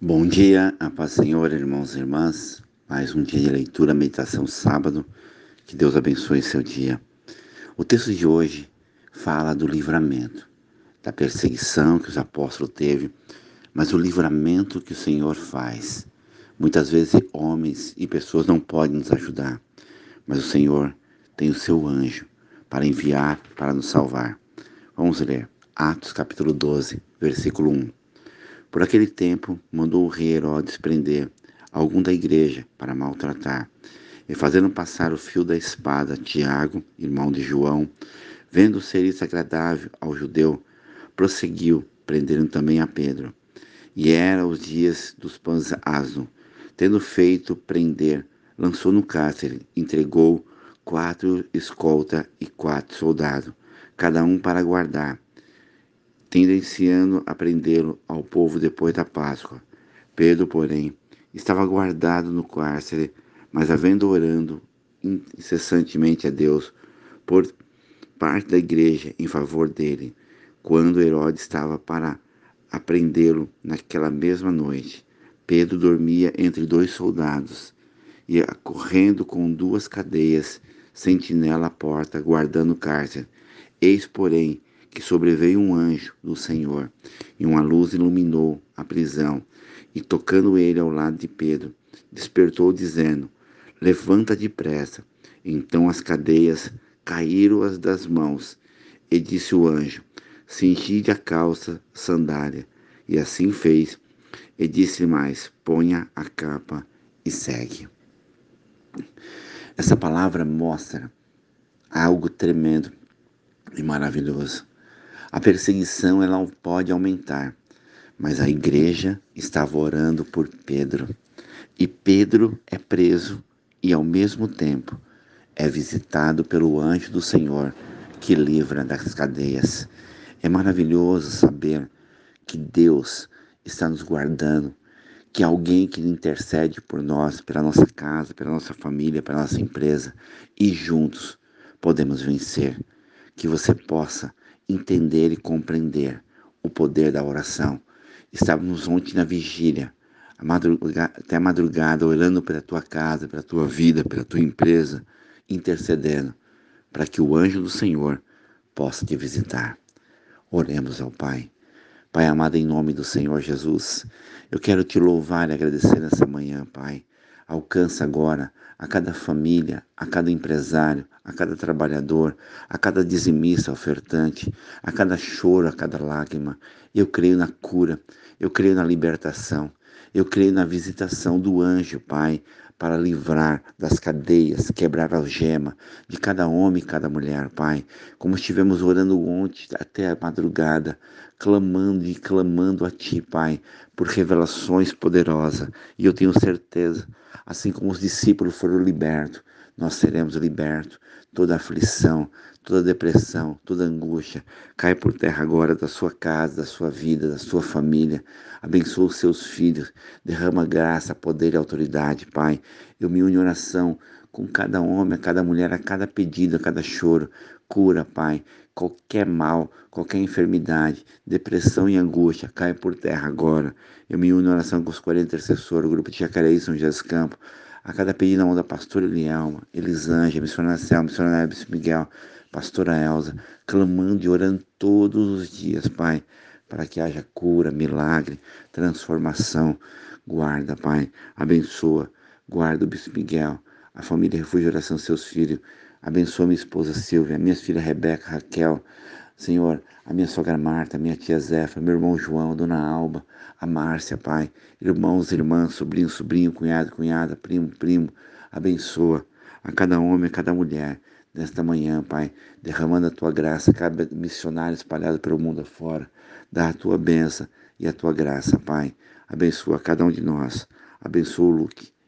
Bom dia, a paz Senhor, irmãos e irmãs. Mais um dia de leitura, meditação sábado. Que Deus abençoe seu dia. O texto de hoje fala do livramento, da perseguição que os apóstolos teve, mas o livramento que o Senhor faz. Muitas vezes homens e pessoas não podem nos ajudar, mas o Senhor tem o seu anjo para enviar para nos salvar. Vamos ler Atos capítulo 12, versículo 1. Por aquele tempo, mandou o rei Herodes prender algum da igreja para maltratar, e fazendo passar o fio da espada Tiago, irmão de João, vendo ser isso agradável ao judeu, prosseguiu, prendendo também a Pedro. E era os dias dos pães asno. Tendo feito prender, lançou no cárcere, entregou quatro escolta e quatro soldados, cada um para guardar tendenciando a prendê-lo ao povo depois da Páscoa. Pedro, porém, estava guardado no cárcere, mas havendo orando incessantemente a Deus por parte da igreja em favor dele, quando Herodes estava para aprendê-lo naquela mesma noite. Pedro dormia entre dois soldados e correndo com duas cadeias, sentinela à porta, guardando o cárcere. Eis, porém, que sobreveio um anjo do Senhor, e uma luz iluminou a prisão, e tocando ele ao lado de Pedro, despertou, dizendo: Levanta depressa. Então as cadeias caíram-as das mãos, e disse o anjo: Cingi a calça, sandália. E assim fez. E disse mais: Ponha a capa e segue. Essa palavra mostra algo tremendo e maravilhoso. A perseguição ela pode aumentar, mas a igreja estava orando por Pedro. E Pedro é preso e ao mesmo tempo é visitado pelo anjo do Senhor que livra das cadeias. É maravilhoso saber que Deus está nos guardando, que alguém que intercede por nós, pela nossa casa, pela nossa família, pela nossa empresa, e juntos podemos vencer. Que você possa entender e compreender o poder da oração. Estávamos ontem na vigília, a madrugada, até a madrugada, orando pela tua casa, pela tua vida, pela tua empresa, intercedendo para que o anjo do Senhor possa te visitar. Oremos ao Pai. Pai amado, em nome do Senhor Jesus, eu quero te louvar e agradecer nessa manhã, Pai. Alcança agora a cada família, a cada empresário, a cada trabalhador, a cada dizimista ofertante, a cada choro, a cada lágrima. Eu creio na cura, eu creio na libertação, eu creio na visitação do anjo, Pai, para livrar das cadeias, quebrar a algema de cada homem e cada mulher, Pai. Como estivemos orando ontem até a madrugada, clamando e clamando a Ti, Pai, por revelações poderosas. E eu tenho certeza, assim como os discípulos foram libertos, nós seremos libertos. Toda aflição, toda depressão, toda angústia, cai por terra agora da sua casa, da sua vida, da sua família. Abençoa os seus filhos, derrama graça, poder e autoridade, Pai. Eu me uno em oração com cada homem, a cada mulher, a cada pedido, a cada choro. Cura, Pai, qualquer mal, qualquer enfermidade, depressão e angústia, cai por terra agora. Eu me uno em oração com os 40 intercessores, o grupo de Jacareí São José dos Campos, a cada pedido na mão da pastora Elielma, Elisângela, missionária Selma, missionária Bispo Miguel, pastora Elza, clamando e orando todos os dias, Pai, para que haja cura, milagre, transformação. Guarda, Pai, abençoa, guarda o Bispo Miguel, a família Refúgio Oração, seus filhos, abençoa minha esposa Silvia, minhas filhas Rebeca, Raquel, Senhor, a minha sogra Marta, minha tia Zefa, meu irmão João, dona Alba, a Márcia, Pai, irmãos, irmãs, sobrinho, sobrinho, cunhado, cunhada, primo, primo, abençoa a cada homem, a cada mulher nesta manhã, Pai, derramando a tua graça, cada missionário espalhado pelo mundo afora, dá a tua benção e a tua graça, Pai. Abençoa cada um de nós. Abençoa o Luke,